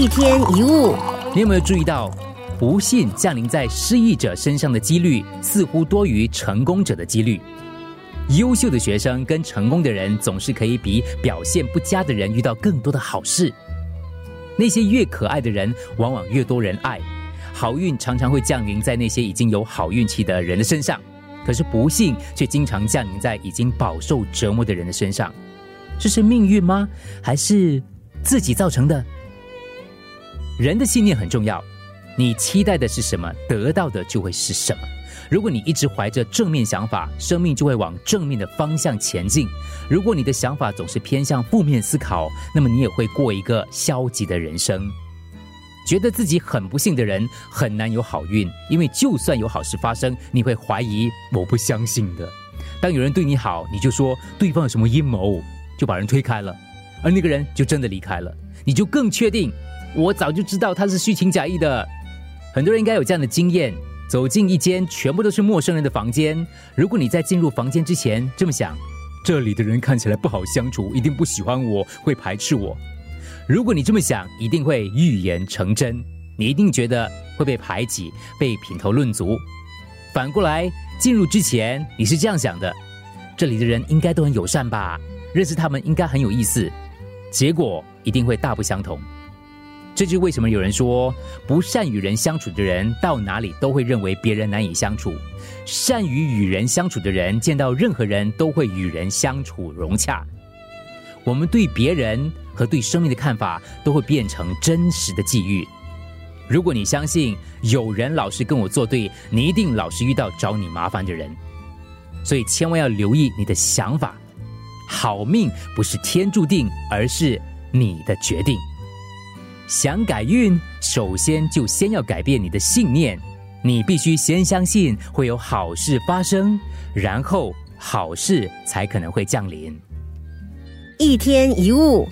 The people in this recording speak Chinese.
一天一物，你有没有注意到，不幸降临在失意者身上的几率似乎多于成功者的几率？优秀的学生跟成功的人总是可以比表现不佳的人遇到更多的好事。那些越可爱的人，往往越多人爱。好运常常会降临在那些已经有好运气的人的身上，可是不幸却经常降临在已经饱受折磨的人的身上。这是命运吗？还是自己造成的？人的信念很重要，你期待的是什么，得到的就会是什么。如果你一直怀着正面想法，生命就会往正面的方向前进；如果你的想法总是偏向负面思考，那么你也会过一个消极的人生。觉得自己很不幸的人很难有好运，因为就算有好事发生，你会怀疑我不相信的。当有人对你好，你就说对方有什么阴谋，就把人推开了，而那个人就真的离开了，你就更确定。我早就知道他是虚情假意的。很多人应该有这样的经验：走进一间全部都是陌生人的房间，如果你在进入房间之前这么想，这里的人看起来不好相处，一定不喜欢我，会排斥我。如果你这么想，一定会预言成真。你一定觉得会被排挤，被品头论足。反过来，进入之前你是这样想的：这里的人应该都很友善吧？认识他们应该很有意思。结果一定会大不相同。这就是为什么有人说，不善与人相处的人到哪里都会认为别人难以相处；善于与人相处的人，见到任何人都会与人相处融洽。我们对别人和对生命的看法，都会变成真实的际遇。如果你相信有人老是跟我作对，你一定老是遇到找你麻烦的人。所以千万要留意你的想法。好命不是天注定，而是你的决定。想改运，首先就先要改变你的信念。你必须先相信会有好事发生，然后好事才可能会降临。一天一物。